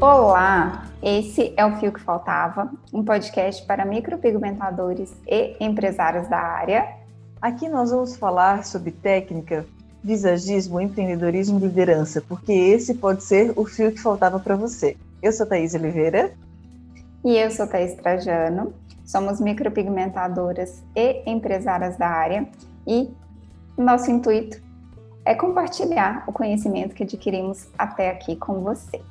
Olá, esse é o Fio que Faltava, um podcast para micropigmentadores e empresários da área. Aqui nós vamos falar sobre técnica, visagismo, empreendedorismo e liderança, porque esse pode ser o fio que faltava para você. Eu sou Thaís Oliveira. E eu sou Thaís Trajano. Somos micropigmentadoras e empresárias da área e nosso intuito é compartilhar o conhecimento que adquirimos até aqui com você.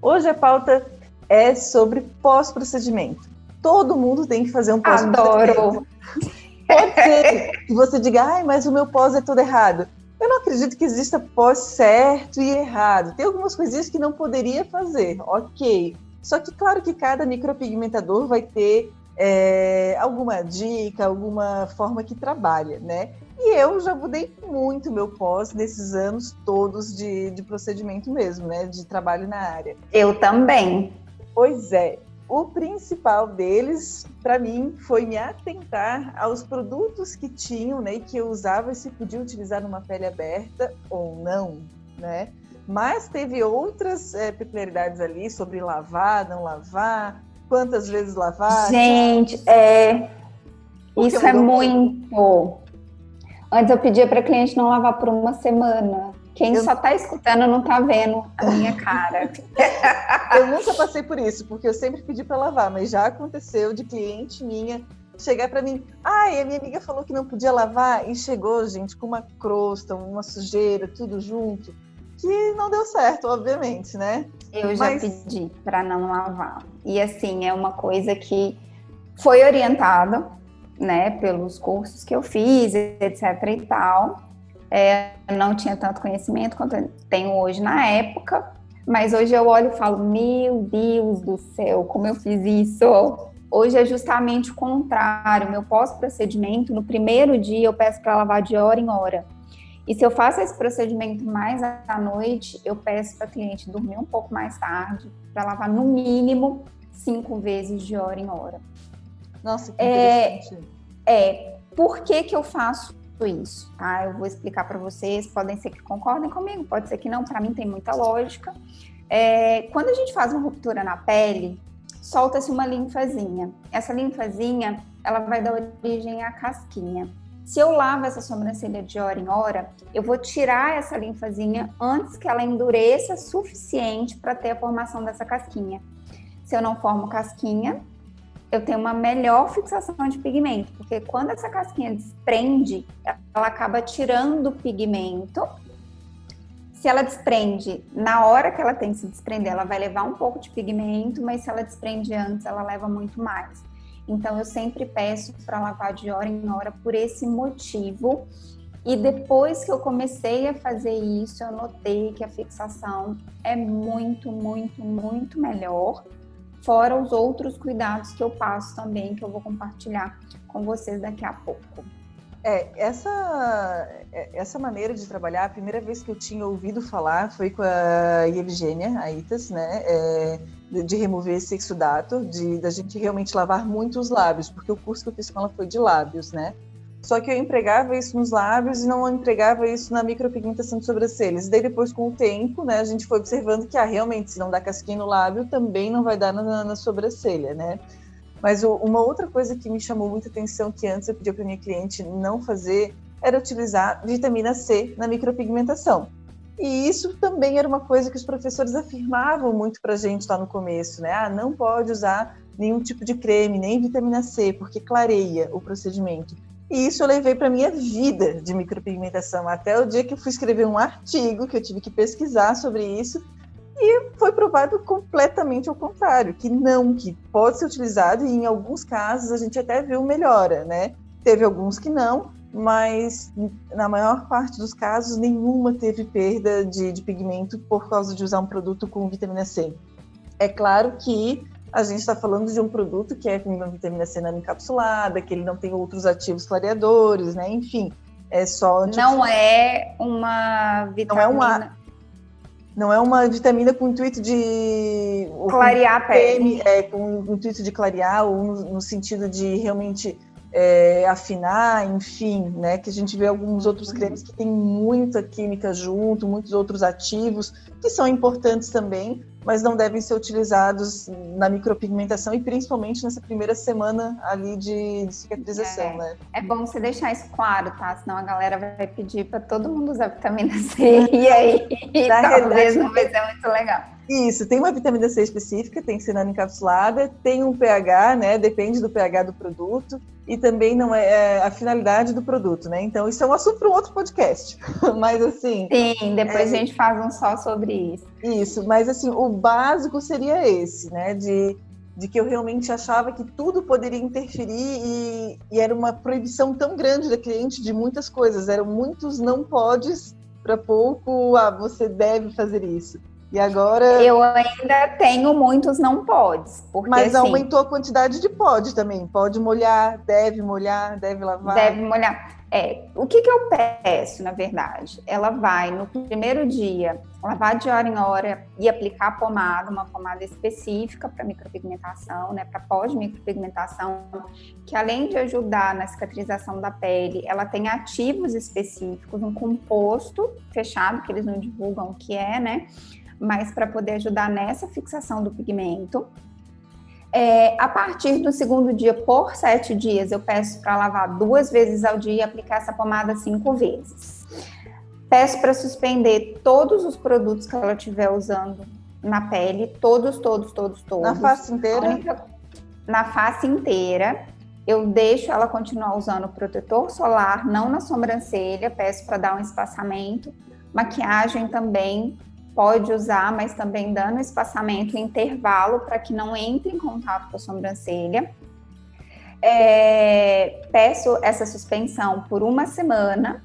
Hoje a pauta é sobre pós-procedimento. Todo mundo tem que fazer um pós-procedimento. Adoro! Pode ser que você diga, ai, mas o meu pós é tudo errado. Eu não acredito que exista pós certo e errado. Tem algumas coisinhas que não poderia fazer, ok. Só que, claro que cada micropigmentador vai ter é, alguma dica, alguma forma que trabalha, né? E eu já mudei muito meu pós nesses anos todos de, de procedimento mesmo, né? De trabalho na área. Eu também. Pois é. O principal deles, para mim, foi me atentar aos produtos que tinham, né, e que eu usava e se podia utilizar numa pele aberta ou não, né? Mas teve outras é, peculiaridades ali sobre lavar, não lavar, quantas vezes lavar. Gente, é isso é muito. Antes eu pedia para cliente não lavar por uma semana. Quem eu... só está escutando não está vendo a minha cara. eu nunca passei por isso, porque eu sempre pedi para lavar, mas já aconteceu de cliente minha chegar para mim, ai, ah, a minha amiga falou que não podia lavar e chegou, gente, com uma crosta, uma sujeira, tudo junto, que não deu certo, obviamente, né? Eu já mas... pedi para não lavar. E assim, é uma coisa que foi orientada né, pelos cursos que eu fiz, etc e tal. É, não tinha tanto conhecimento quanto tenho hoje na época, mas hoje eu olho e falo, meu Deus do céu, como eu fiz isso? Hoje é justamente o contrário. Meu pós-procedimento, no primeiro dia, eu peço para lavar de hora em hora. E se eu faço esse procedimento mais à noite, eu peço para a cliente dormir um pouco mais tarde, para lavar no mínimo cinco vezes de hora em hora. Nossa, que interessante. É, é por que, que eu faço isso? Tá? Eu vou explicar para vocês, podem ser que concordem comigo, pode ser que não, para mim tem muita lógica. É, quando a gente faz uma ruptura na pele, solta-se uma linfazinha. Essa linfazinha, ela vai dar origem à casquinha. Se eu lavo essa sobrancelha de hora em hora, eu vou tirar essa linfazinha antes que ela endureça suficiente para ter a formação dessa casquinha. Se eu não formo casquinha, eu tenho uma melhor fixação de pigmento, porque quando essa casquinha desprende, ela acaba tirando o pigmento. Se ela desprende na hora que ela tem que se desprender, ela vai levar um pouco de pigmento, mas se ela desprende antes, ela leva muito mais. Então eu sempre peço para lavar de hora em hora por esse motivo. E depois que eu comecei a fazer isso, eu notei que a fixação é muito, muito, muito melhor fora os outros cuidados que eu passo também, que eu vou compartilhar com vocês daqui a pouco. É, essa, é, essa maneira de trabalhar, a primeira vez que eu tinha ouvido falar foi com a Evgênia, a Itas, né? É, de, remover esse exudato, de da gente realmente lavar muito os lábios, porque o curso que eu fiz com ela foi de lábios, né? Só que eu empregava isso nos lábios e não empregava isso na micropigmentação de sobrancelhas. Daí depois, com o tempo, né, a gente foi observando que, ah, realmente, se não dá casquinha no lábio, também não vai dar na, na sobrancelha, né? Mas o, uma outra coisa que me chamou muita atenção, que antes eu pedia para minha cliente não fazer, era utilizar vitamina C na micropigmentação. E isso também era uma coisa que os professores afirmavam muito para a gente lá no começo, né? Ah, não pode usar nenhum tipo de creme, nem vitamina C, porque clareia o procedimento. E isso eu levei para minha vida de micropigmentação, até o dia que eu fui escrever um artigo, que eu tive que pesquisar sobre isso, e foi provado completamente ao contrário, que não, que pode ser utilizado, e em alguns casos a gente até viu melhora, né? Teve alguns que não, mas na maior parte dos casos nenhuma teve perda de, de pigmento por causa de usar um produto com vitamina C. É claro que a gente está falando de um produto que é com uma vitamina C não encapsulada, que ele não tem outros ativos clareadores, né? Enfim, é só. Não é uma vitamina. Não é uma. Não é uma vitamina com intuito de clarear a pele. É, com o intuito de clarear, ou no, no sentido de realmente é, afinar, enfim, né? Que a gente vê alguns outros cremes que tem muita química junto, muitos outros ativos que são importantes também, mas não devem ser utilizados na micropigmentação e principalmente nessa primeira semana ali de, de cicatrização, é, né? É bom você deixar isso claro, tá? Senão a galera vai pedir para todo mundo usar vitamina C e aí talvez não vai ser muito legal. Isso, tem uma vitamina C específica, tem que ser encapsulada, tem um pH, né? Depende do pH do produto e também não é, é a finalidade do produto, né? Então isso é um assunto para um outro podcast. mas assim. Sim, depois é... a gente faz um só sobre isso. Isso, mas assim, o básico seria esse, né? De, de que eu realmente achava que tudo poderia interferir e, e era uma proibição tão grande da cliente de muitas coisas. Eram muitos não podes para pouco, ah, você deve fazer isso. E agora. Eu ainda tenho muitos não podes. Porque, Mas assim, aumentou a quantidade de pode também. Pode molhar, deve molhar, deve lavar. Deve molhar. É, o que, que eu peço, na verdade? Ela vai no primeiro dia lavar de hora em hora e aplicar a pomada, uma pomada específica para micropigmentação, né, para pós-micropigmentação, que além de ajudar na cicatrização da pele, ela tem ativos específicos, um composto fechado, que eles não divulgam o que é, né? Mas para poder ajudar nessa fixação do pigmento. É, a partir do segundo dia, por sete dias, eu peço para lavar duas vezes ao dia e aplicar essa pomada cinco vezes. Peço para suspender todos os produtos que ela estiver usando na pele, todos, todos, todos, todos. Na face inteira? Única, na face inteira. Eu deixo ela continuar usando protetor solar, não na sobrancelha, peço para dar um espaçamento. Maquiagem também, pode usar, mas também dando espaçamento, intervalo para que não entre em contato com a sobrancelha. É, peço essa suspensão por uma semana.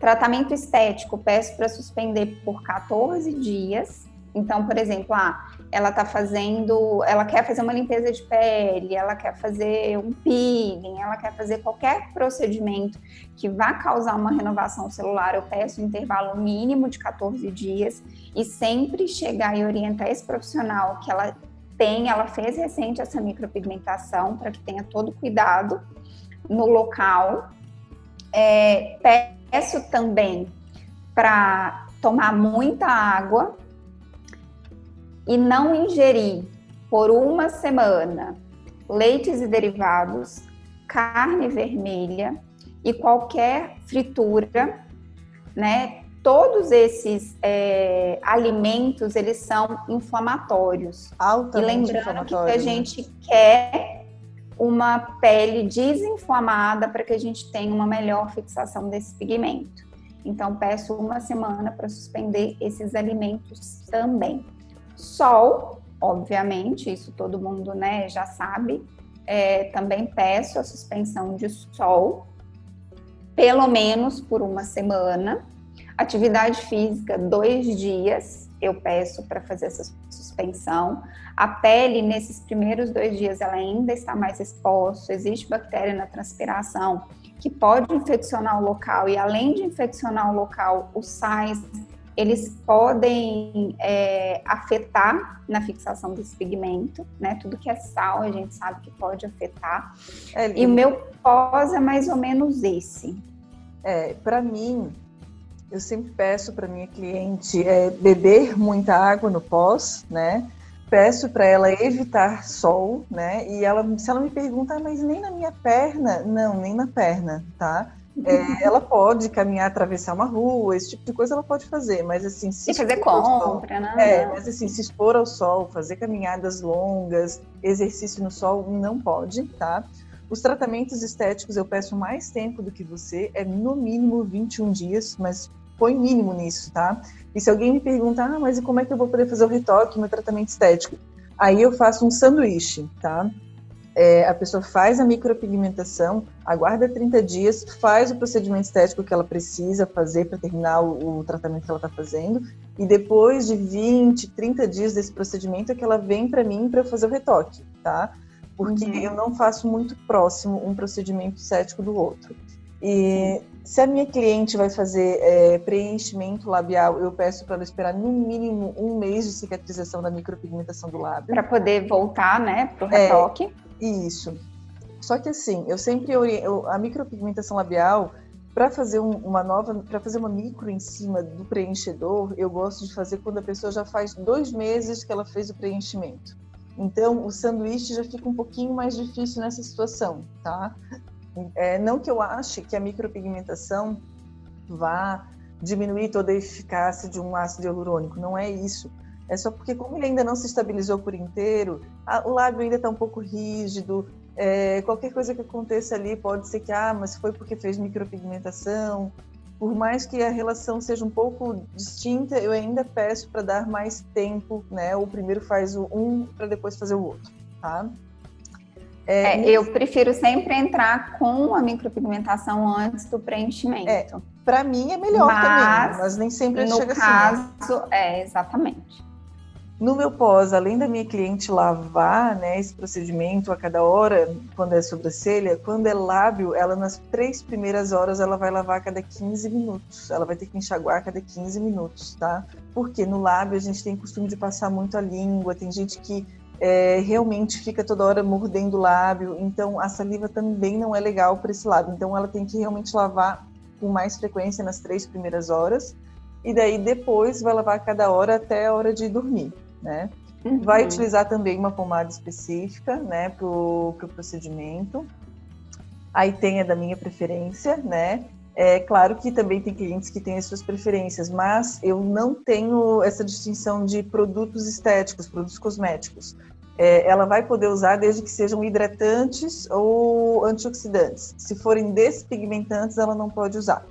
Tratamento estético, peço para suspender por 14 dias. Então, por exemplo, ah, ela está fazendo, ela quer fazer uma limpeza de pele, ela quer fazer um peeling, ela quer fazer qualquer procedimento que vá causar uma renovação celular, eu peço um intervalo mínimo de 14 dias e sempre chegar e orientar esse profissional que ela tem, ela fez recente essa micropigmentação para que tenha todo cuidado no local. É, peço também para tomar muita água, e não ingerir por uma semana leites e derivados, carne vermelha e qualquer fritura, né? Todos esses é, alimentos eles são inflamatórios. Altamente e lembrando que a gente quer uma pele desinflamada para que a gente tenha uma melhor fixação desse pigmento. Então peço uma semana para suspender esses alimentos também. Sol, obviamente, isso todo mundo né, já sabe. É, também peço a suspensão de sol, pelo menos por uma semana. Atividade física, dois dias, eu peço para fazer essa suspensão. A pele, nesses primeiros dois dias, ela ainda está mais exposta, existe bactéria na transpiração que pode infeccionar o local, e além de infeccionar o local, os sais eles podem é, afetar na fixação desse pigmento, né? Tudo que é sal a gente sabe que pode afetar. É, e o meu pós é mais ou menos esse. É, para mim, eu sempre peço para minha cliente é, beber muita água no pós, né? Peço para ela evitar sol, né? E ela, se ela me perguntar, ah, mas nem na minha perna, não, nem na perna, tá? É, ela pode caminhar, atravessar uma rua, esse tipo de coisa ela pode fazer, mas assim, se e fazer compra, né? É, mas assim, se expor ao sol, fazer caminhadas longas, exercício no sol, não pode, tá? Os tratamentos estéticos eu peço mais tempo do que você, é no mínimo 21 dias, mas põe mínimo nisso, tá? E se alguém me perguntar, ah, mas e como é que eu vou poder fazer o retoque, meu tratamento estético? Aí eu faço um sanduíche, tá? É, a pessoa faz a micropigmentação, aguarda 30 dias, faz o procedimento estético que ela precisa fazer para terminar o, o, tratamento que ela está fazendo, e depois de 20, 30 dias desse procedimento é que ela vem para mim para fazer o retoque, tá? Porque uhum. eu não faço muito próximo um procedimento estético do outro. E Sim. se a minha cliente vai fazer é, preenchimento labial, eu peço para ela esperar no mínimo um mês de cicatrização da micropigmentação do lábio. Para poder voltar, né, para o é, retoque. Isso. Só que assim, eu sempre eu, a micropigmentação labial para fazer um, uma nova, para fazer uma micro em cima do preenchedor, eu gosto de fazer quando a pessoa já faz dois meses que ela fez o preenchimento. Então, o sanduíche já fica um pouquinho mais difícil nessa situação, tá? É, não que eu ache que a micropigmentação vá diminuir toda a eficácia de um ácido hialurônico, não é isso. É só porque, como ele ainda não se estabilizou por inteiro, a, o lábio ainda está um pouco rígido, é, qualquer coisa que aconteça ali pode ser que, ah, mas foi porque fez micropigmentação. Por mais que a relação seja um pouco distinta, eu ainda peço para dar mais tempo, né? O primeiro faz o um para depois fazer o outro, tá? É, é, eu prefiro sempre entrar com a micropigmentação antes do preenchimento. É, para mim é melhor mas, também, mas nem sempre no chega caso, assim. Né? É, exatamente. No meu pós, além da minha cliente lavar né, esse procedimento a cada hora, quando é sobrancelha, quando é lábio, ela nas três primeiras horas ela vai lavar a cada 15 minutos. Ela vai ter que enxaguar a cada 15 minutos, tá? Porque no lábio a gente tem costume de passar muito a língua, tem gente que é, realmente fica toda hora mordendo o lábio, então a saliva também não é legal para esse lábio. Então ela tem que realmente lavar com mais frequência nas três primeiras horas, e daí depois vai lavar a cada hora até a hora de dormir né? Uhum. Vai utilizar também uma pomada específica, né, para o pro procedimento. Aí tem a da minha preferência, né? É claro que também tem clientes que têm as suas preferências, mas eu não tenho essa distinção de produtos estéticos, produtos cosméticos. É, ela vai poder usar desde que sejam hidratantes ou antioxidantes. Se forem despigmentantes, ela não pode usar.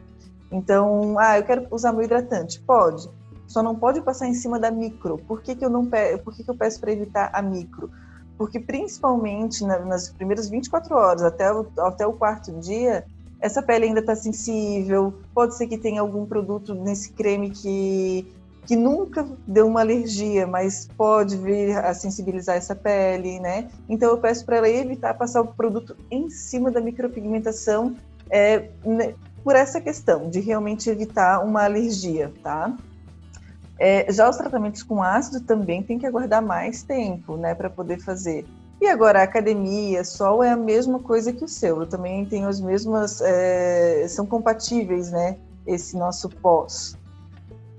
Então, ah, eu quero usar meu hidratante. Pode só não pode passar em cima da micro. Por que, que eu não pe... Por que, que eu peço para evitar a micro? Porque principalmente na, nas primeiras 24 horas até o, até o quarto dia, essa pele ainda está sensível. Pode ser que tenha algum produto nesse creme que que nunca deu uma alergia, mas pode vir a sensibilizar essa pele, né? Então eu peço para ela evitar passar o produto em cima da micropigmentação é, né, por essa questão de realmente evitar uma alergia, tá? É, já os tratamentos com ácido também tem que aguardar mais tempo, né, para poder fazer. E agora a academia, sol é a mesma coisa que o seu. Eu também tenho as mesmas, é, são compatíveis, né, esse nosso pós.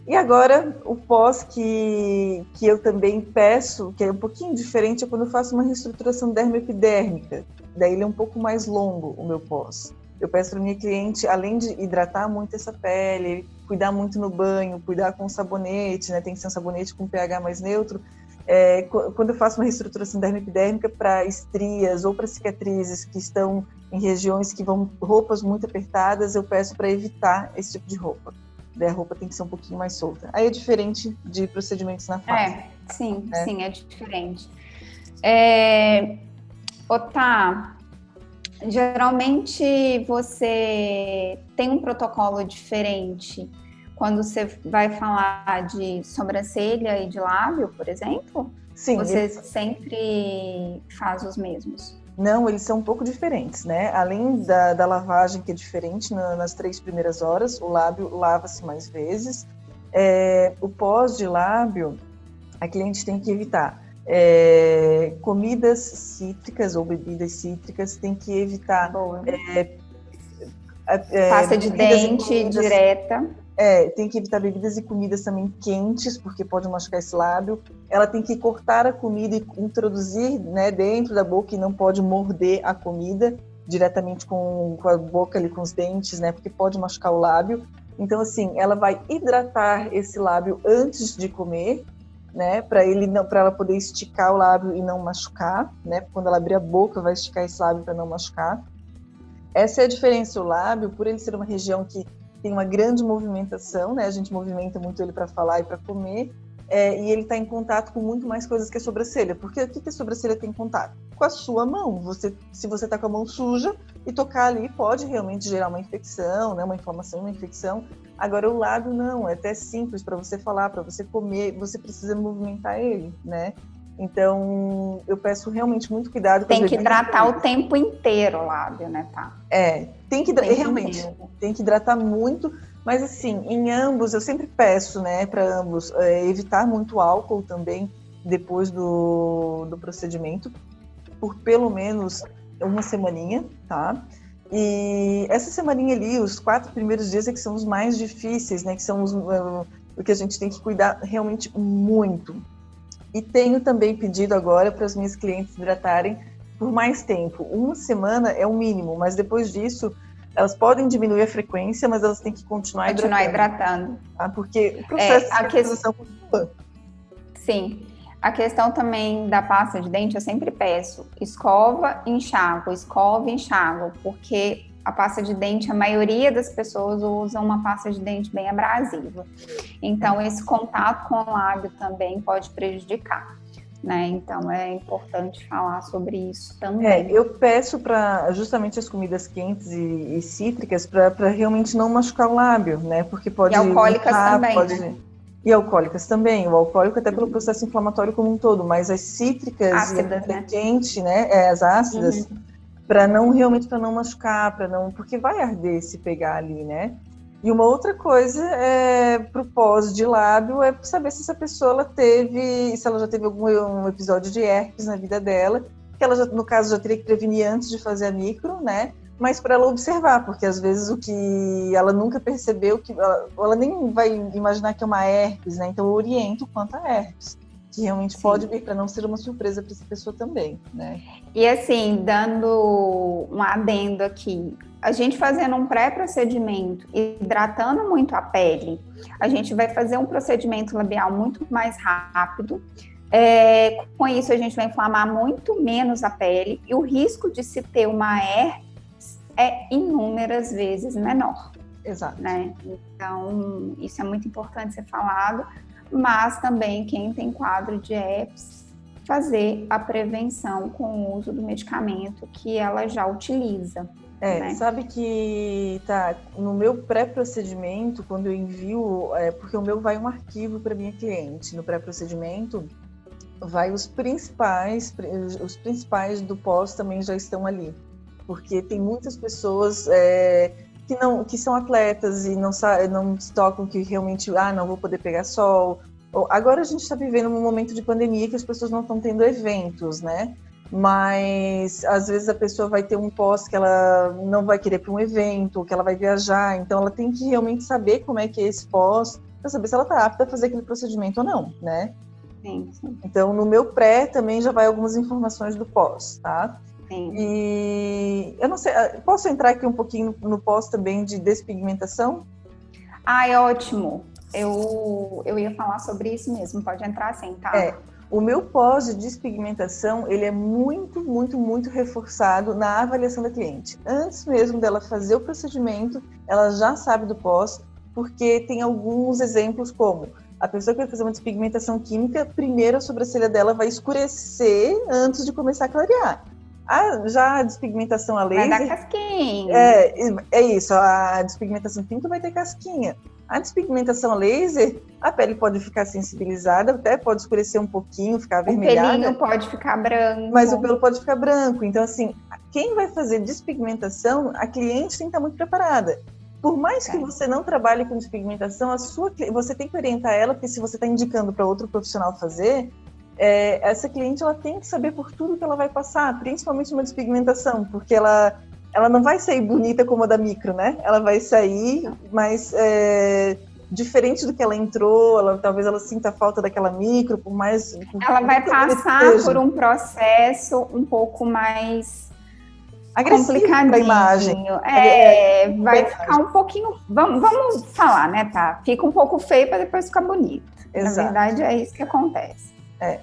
E agora o pós que, que eu também peço, que é um pouquinho diferente, é quando eu faço uma reestruturação dermoepidérmica. Daí ele é um pouco mais longo o meu pós. Eu peço para minha cliente, além de hidratar muito essa pele, cuidar muito no banho, cuidar com sabonete, né? Tem que ser um sabonete com pH mais neutro. É, quando eu faço uma reestruturação dermopidérmica para estrias ou para cicatrizes que estão em regiões que vão roupas muito apertadas, eu peço para evitar esse tipo de roupa. A roupa tem que ser um pouquinho mais solta. Aí é diferente de procedimentos na face. É, sim, é. sim, é diferente. É... Otá, geralmente você tem um protocolo diferente quando você vai falar de sobrancelha e de lábio, por exemplo? Sim. Você sempre faz os mesmos? Não, eles são um pouco diferentes, né? Além da, da lavagem, que é diferente na, nas três primeiras horas, o lábio lava-se mais vezes. É, o pós de lábio, a cliente tem que evitar é, comidas cítricas ou bebidas cítricas, tem que evitar. É, é, Pasta de dente direta. É, tem que evitar bebidas e comidas também quentes, porque pode machucar esse lábio. Ela tem que cortar a comida e introduzir né, dentro da boca e não pode morder a comida diretamente com, com a boca ali, com os dentes, né? Porque pode machucar o lábio. Então, assim, ela vai hidratar esse lábio antes de comer, né? Para ele não, para ela poder esticar o lábio e não machucar, né? Quando ela abrir a boca, vai esticar esse lábio para não machucar. Essa é a diferença. O lábio, por ele ser uma região que tem uma grande movimentação, né? A gente movimenta muito ele para falar e para comer. É, e ele está em contato com muito mais coisas que a sobrancelha. Porque o que, que a sobrancelha tem contato? Com a sua mão. Você, se você está com a mão suja e tocar ali, pode realmente gerar uma infecção, né? uma inflamação, uma infecção. Agora, o lábio não, é até simples para você falar, para você comer, você precisa movimentar ele, né? Então, eu peço realmente muito cuidado. Tem que hidratar o tempo inteiro o lábio, né, tá? É, tem que realmente tem que hidratar muito, mas assim, em ambos eu sempre peço, né, para ambos é, evitar muito álcool também depois do, do procedimento, por pelo menos uma semaninha, tá? E essa semaninha ali, os quatro primeiros dias é que são os mais difíceis, né? Que são os, uh, o que a gente tem que cuidar realmente muito. E tenho também pedido agora para as minhas clientes hidratarem por mais tempo. Uma semana é o mínimo, mas depois disso elas podem diminuir a frequência, mas elas têm que continuar, continuar hidratando. hidratando. Tá? Porque o processo é, de que... continua. Sim. A questão também da pasta de dente, eu sempre peço escova, enxágua, escova, enxágua, porque a pasta de dente, a maioria das pessoas usa uma pasta de dente bem abrasiva. Então, esse contato com o lábio também pode prejudicar. Né? Então é importante falar sobre isso também. É, eu peço para justamente as comidas quentes e, e cítricas para realmente não machucar o lábio, né? Porque pode. E alcoólicas também. Pode, né? E alcoólicas também. O alcoólico até pelo processo inflamatório como um todo, mas as cítricas ácidas, e a né? quente, né? É, as ácidas, uhum. Para não realmente para não machucar, para não, porque vai arder se pegar ali, né? E uma outra coisa é pro pós de lábio é saber se essa pessoa ela teve, se ela já teve algum um episódio de herpes na vida dela, que ela já, no caso já teria que prevenir antes de fazer a micro, né? mas para ela observar, porque às vezes o que ela nunca percebeu, que ela, ela, nem vai imaginar que é uma herpes, né? Então eu oriento quanto a herpes, que realmente Sim. pode vir para não ser uma surpresa para essa pessoa também, né? E assim, dando um adendo aqui, a gente fazendo um pré-procedimento, hidratando muito a pele, a gente vai fazer um procedimento labial muito mais rápido. É, com isso, a gente vai inflamar muito menos a pele e o risco de se ter uma herpes é inúmeras vezes menor. Exato. Né? Então, isso é muito importante ser falado, mas também quem tem quadro de herpes, fazer a prevenção com o uso do medicamento que ela já utiliza. É, né? sabe que tá no meu pré-procedimento, quando eu envio, é, porque o meu vai um arquivo para minha cliente, no pré-procedimento vai os principais, os principais do pós também já estão ali porque tem muitas pessoas é, que não que são atletas e não não se tocam que realmente ah não vou poder pegar sol. Agora a gente está vivendo um momento de pandemia que as pessoas não estão tendo eventos, né? Mas às vezes a pessoa vai ter um pós que ela não vai querer para um evento, que ela vai viajar, então ela tem que realmente saber como é que é esse pós para saber se ela está apta a fazer aquele procedimento ou não, né? Sim, sim. Então no meu pré também já vai algumas informações do pós, tá? Sim. E eu não sei, ah, posso entrar aqui um pouquinho no pós também de despigmentação? Ah, é ótimo. Eu, eu ia falar sobre isso mesmo, pode entrar sim, tá? É, o meu pós de despigmentação, ele é muito, muito, muito reforçado na avaliação da cliente. Antes mesmo dela fazer o procedimento, ela já sabe do pós, porque tem alguns exemplos como a pessoa que vai fazer uma despigmentação química, primeiro a sobrancelha dela vai escurecer antes de começar a clarear. A, já a despigmentação a laser. Vai dar casquinha. É, é isso, a despigmentação química vai ter casquinha. A despigmentação a laser, a pele pode ficar sensibilizada, até pode escurecer um pouquinho, ficar avermelhada. O pelinho pode ficar branco. Mas o pelo pode ficar branco. Então, assim, quem vai fazer despigmentação, a cliente tem que estar muito preparada. Por mais que é. você não trabalhe com despigmentação, a sua, você tem que orientar ela, porque se você está indicando para outro profissional fazer, é, essa cliente ela tem que saber por tudo que ela vai passar, principalmente uma despigmentação, porque ela, ela não vai sair bonita como a da micro, né? Ela vai sair mais é, diferente do que ela entrou, ela, talvez ela sinta a falta daquela micro, por mais. Ela vai passar por um processo um pouco mais agressivo da imagem. É, é vai ficar um pouquinho. Vamos, vamos falar, né, tá? Fica um pouco feio para depois ficar bonito. Exato. Na verdade, é isso que acontece. É.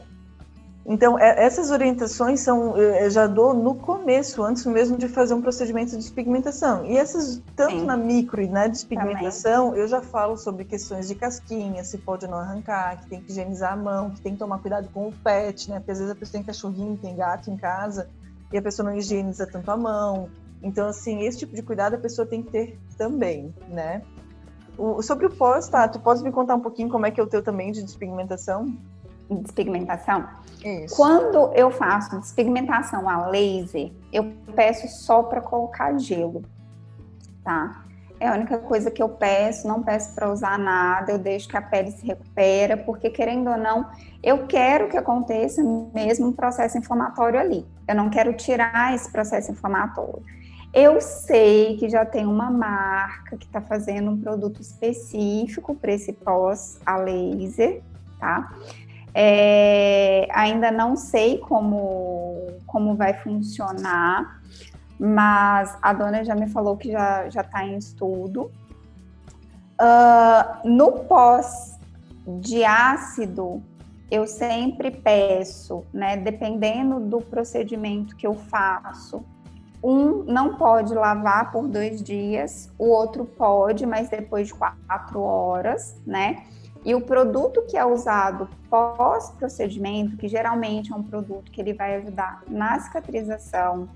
Então, é, essas orientações são, eu já dou no começo, antes mesmo de fazer um procedimento de despigmentação. E essas, tanto Sim. na micro e na despigmentação, Também. eu já falo sobre questões de casquinha, se pode não arrancar, que tem que higienizar a mão, que tem que tomar cuidado com o pet, né? Porque às vezes a pessoa tem cachorrinho, tem gato em casa, e a pessoa não higieniza tanto a mão. Então, assim, esse tipo de cuidado a pessoa tem que ter também, né? O, sobre o pós, tá? Tu pode me contar um pouquinho como é que é o teu também de despigmentação? Despigmentação. Isso. Quando eu faço despigmentação a laser, eu peço só para colocar gelo, tá? é a única coisa que eu peço, não peço para usar nada, eu deixo que a pele se recupera, porque querendo ou não, eu quero que aconteça mesmo um processo inflamatório ali. Eu não quero tirar esse processo inflamatório. Eu sei que já tem uma marca que está fazendo um produto específico para esse pós a laser, tá? É, ainda não sei como, como vai funcionar, mas a dona já me falou que já está em estudo. Uh, no pós de ácido, eu sempre peço, né, dependendo do procedimento que eu faço, um não pode lavar por dois dias, o outro pode, mas depois de quatro horas, né? E o produto que é usado pós-procedimento, que geralmente é um produto que ele vai ajudar na cicatrização,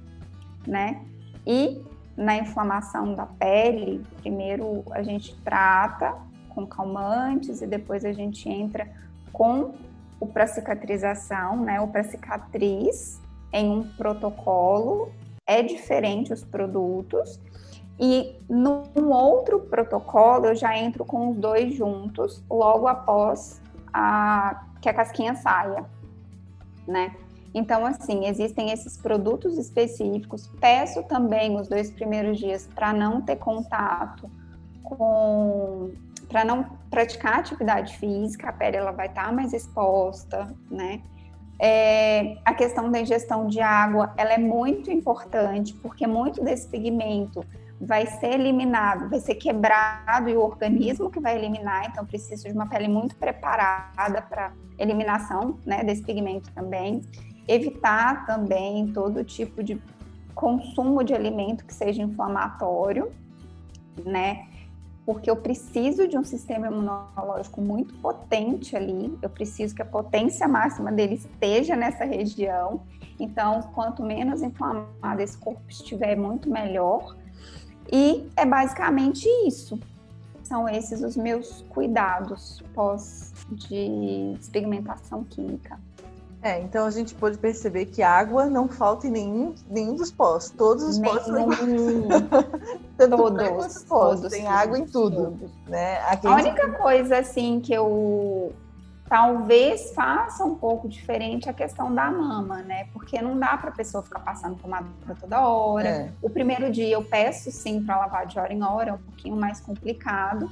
né? E na inflamação da pele, primeiro a gente trata com calmantes e depois a gente entra com o para cicatrização, né? O para cicatriz em um protocolo é diferente os produtos. E num outro protocolo, eu já entro com os dois juntos, logo após a, que a casquinha saia, né? Então, assim, existem esses produtos específicos. Peço também os dois primeiros dias para não ter contato com. para não praticar atividade física, a pele ela vai estar tá mais exposta, né? É, a questão da ingestão de água, ela é muito importante, porque muito desse pigmento vai ser eliminado, vai ser quebrado e o organismo que vai eliminar, então precisa de uma pele muito preparada para eliminação né, desse pigmento também. Evitar também todo tipo de consumo de alimento que seja inflamatório, né? porque eu preciso de um sistema imunológico muito potente ali, eu preciso que a potência máxima dele esteja nessa região. Então, quanto menos inflamado esse corpo estiver, muito melhor. E é basicamente isso. São esses os meus cuidados pós de despigmentação química. É, então a gente pode perceber que água não falta em nenhum, nenhum dos pós. Todos os pós são todos, todos, tem água em tudo. Todos. Né? A única coisa assim que eu talvez faça um pouco diferente a questão da mama, né? Porque não dá para a pessoa ficar passando pomada toda hora. É. O primeiro dia eu peço sim para lavar de hora em hora, é um pouquinho mais complicado.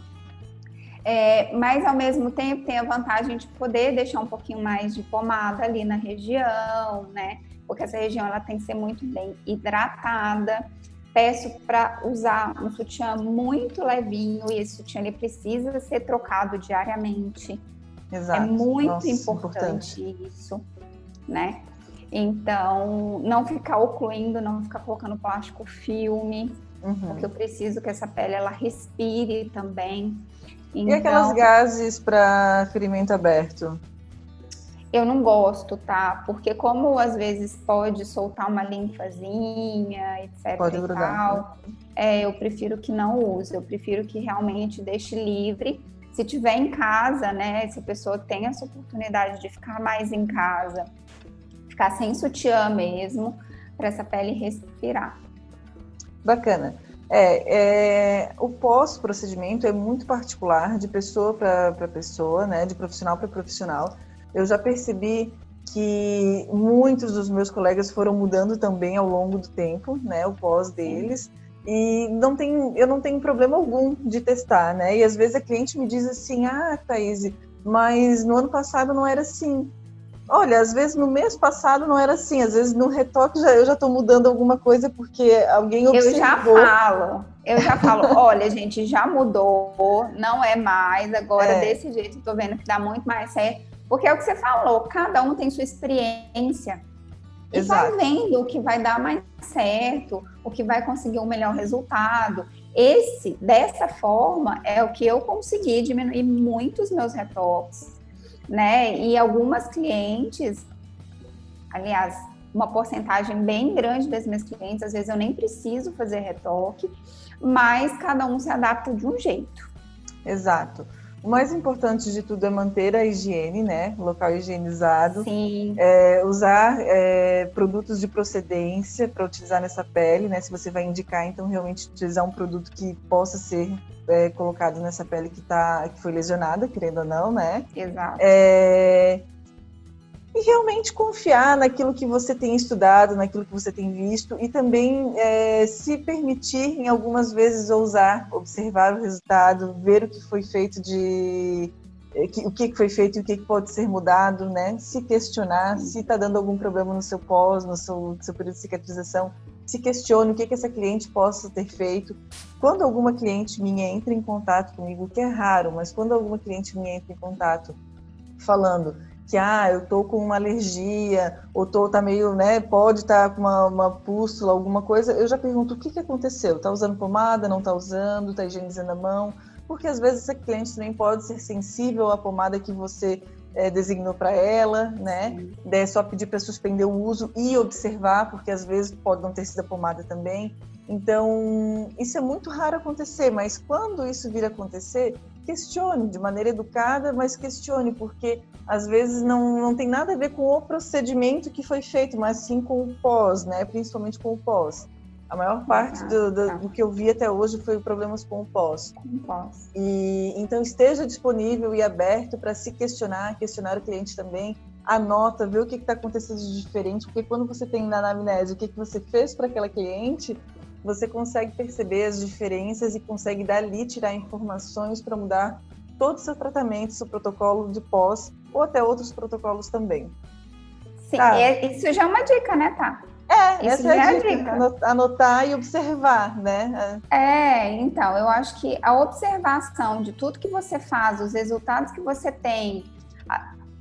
É, mas ao mesmo tempo tem a vantagem de poder deixar um pouquinho mais de pomada ali na região, né? Porque essa região ela tem que ser muito bem hidratada. Peço para usar um sutiã muito levinho e esse sutiã ele precisa ser trocado diariamente. Exato. É muito Nossa, importante, importante isso, né? Então, não ficar ocluindo, não ficar colocando plástico filme, uhum. porque eu preciso que essa pele ela respire também. Então, e aquelas então, gases para ferimento aberto? Eu não gosto, tá? Porque como às vezes pode soltar uma linfazinha, etc. Pode e tal, é, eu prefiro que não use. Eu prefiro que realmente deixe livre. Se tiver em casa, né? Se a pessoa tem essa oportunidade de ficar mais em casa, ficar sem sutiã mesmo, para essa pele respirar. Bacana. É, é, o pós-procedimento é muito particular de pessoa para pessoa, né, de profissional para profissional. Eu já percebi que muitos dos meus colegas foram mudando também ao longo do tempo, né, o pós deles. E não tem, eu não tenho problema algum de testar, né? E às vezes a cliente me diz assim: "Ah, Thaís, mas no ano passado não era assim". Olha, às vezes no mês passado não era assim, às vezes no retoque já, eu já estou mudando alguma coisa porque alguém observou. Eu já falo, eu já falo, olha, gente, já mudou, não é mais, agora é. desse jeito eu tô vendo que dá muito mais certo. Porque é o que você falou, cada um tem sua experiência. E Exato. vai vendo o que vai dar mais certo, o que vai conseguir um melhor resultado. Esse, dessa forma, é o que eu consegui diminuir muito os meus retoques né? E algumas clientes, aliás, uma porcentagem bem grande das minhas clientes, às vezes eu nem preciso fazer retoque, mas cada um se adapta de um jeito. Exato. O mais importante de tudo é manter a higiene, né? O local higienizado. Sim. É, usar é, produtos de procedência para utilizar nessa pele, né? Se você vai indicar, então realmente utilizar um produto que possa ser é, colocado nessa pele que tá, que foi lesionada, querendo ou não, né? Exato. É, e realmente confiar naquilo que você tem estudado, naquilo que você tem visto e também é, se permitir, em algumas vezes, ousar, observar o resultado, ver o que foi feito de é, o que foi feito e o que pode ser mudado, né? Se questionar se está dando algum problema no seu pós, no seu, seu período de cicatrização, se questione o que, que essa cliente possa ter feito. Quando alguma cliente minha entra em contato comigo, que é raro, mas quando alguma cliente minha entra em contato falando que ah, eu tô com uma alergia, ou tô tá meio, né, pode estar tá com uma, uma pústula, alguma coisa, eu já pergunto o que, que aconteceu? Tá usando pomada, não tá usando, tá higienizando a mão? Porque às vezes essa cliente também pode ser sensível à pomada que você é, designou para ela, né? É só pedir para suspender o uso e observar, porque às vezes pode não ter sido a pomada também. Então, isso é muito raro acontecer, mas quando isso vir a acontecer, questione de maneira educada, mas questione, porque às vezes não, não tem nada a ver com o procedimento que foi feito, mas sim com o pós, né? Principalmente com o pós. A maior parte do, do, tá. do, que eu vi até hoje foi problemas com o pós. Com o pós. E então esteja disponível e aberto para se questionar, questionar o cliente também. Anota, vê o que está acontecendo de diferente, porque quando você tem na anamnese o que, que você fez para aquela cliente, você consegue perceber as diferenças e consegue dali tirar informações para mudar todo o seu tratamento, seu protocolo de pós ou até outros protocolos também. Sim, tá. isso já é uma dica, né, tá? É, isso essa é a dica. dica. Anotar e observar, né? É, então, eu acho que a observação de tudo que você faz, os resultados que você tem.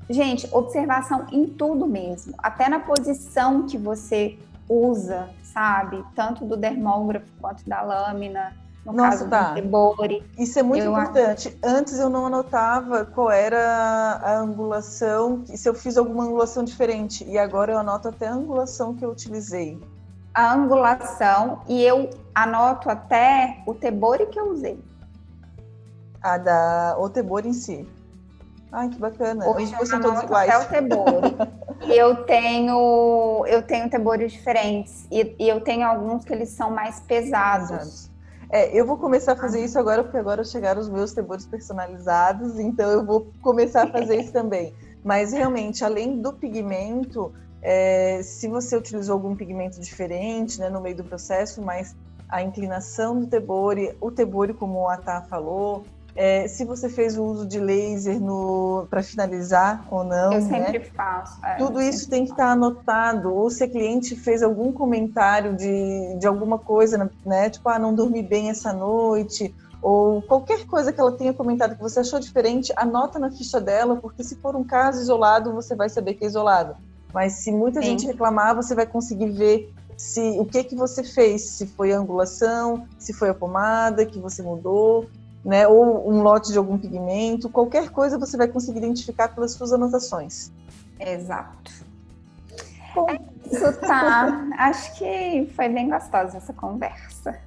Gente, observação em tudo mesmo, até na posição que você usa, sabe? Tanto do dermógrafo quanto da lâmina. No Nossa, caso tá. do Tebori. Isso é muito eu importante. Antes eu não anotava qual era a angulação, se eu fiz alguma angulação diferente. E agora eu anoto até a angulação que eu utilizei. A angulação e eu anoto até o Tebori que eu usei. A da o Tebori em si. Ai, que bacana. Hoje eu são todos iguais. Até o Tebori. eu tenho, eu tenho Tebores diferentes. E, e, eu tenho alguns que eles são mais pesados. É, eu vou começar a fazer isso agora, porque agora chegaram os meus Tebores personalizados, então eu vou começar a fazer isso também. Mas realmente, além do pigmento, é, se você utilizou algum pigmento diferente né, no meio do processo, mas a inclinação do tebore, o tebore, como a Tá falou, é, se você fez o uso de laser para finalizar ou não. Eu sempre né? faço. É, Tudo isso tem que estar tá anotado. Ou se a cliente fez algum comentário de, de alguma coisa, né? Tipo, ah, não dormi bem essa noite. Ou qualquer coisa que ela tenha comentado que você achou diferente, anota na ficha dela, porque se for um caso isolado, você vai saber que é isolado. Mas se muita Sim. gente reclamar, você vai conseguir ver se o que que você fez, se foi a angulação, se foi a pomada que você mudou, né, ou um lote de algum pigmento, qualquer coisa você vai conseguir identificar pelas suas anotações. Exato. Bom. É isso, tá. Acho que foi bem gostosa essa conversa.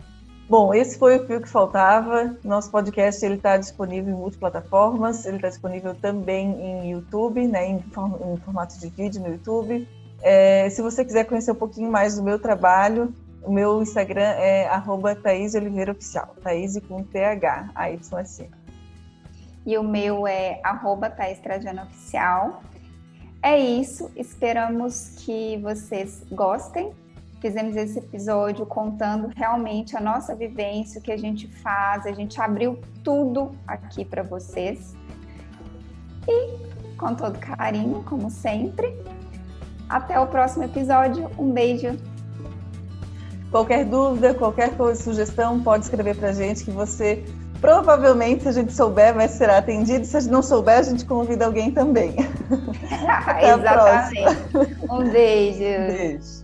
Bom, esse foi o fio que faltava. Nosso podcast ele está disponível em multiplataformas. Ele está disponível também em YouTube, né, em, em formato de vídeo no YouTube. É, se você quiser conhecer um pouquinho mais do meu trabalho, o meu Instagram é arroba Thaís Oliveira Oficial. Thaís com TH, AYC. E o meu é arroba Thaís Trajano Oficial. É isso, esperamos que vocês gostem. Fizemos esse episódio contando realmente a nossa vivência, o que a gente faz, a gente abriu tudo aqui para vocês. E com todo carinho, como sempre. Até o próximo episódio. Um beijo Qualquer dúvida, qualquer coisa, sugestão, pode escrever para a gente que você provavelmente, se a gente souber, vai ser atendido. Se a gente não souber, a gente convida alguém também. Exatamente. Um beijo. Beijo.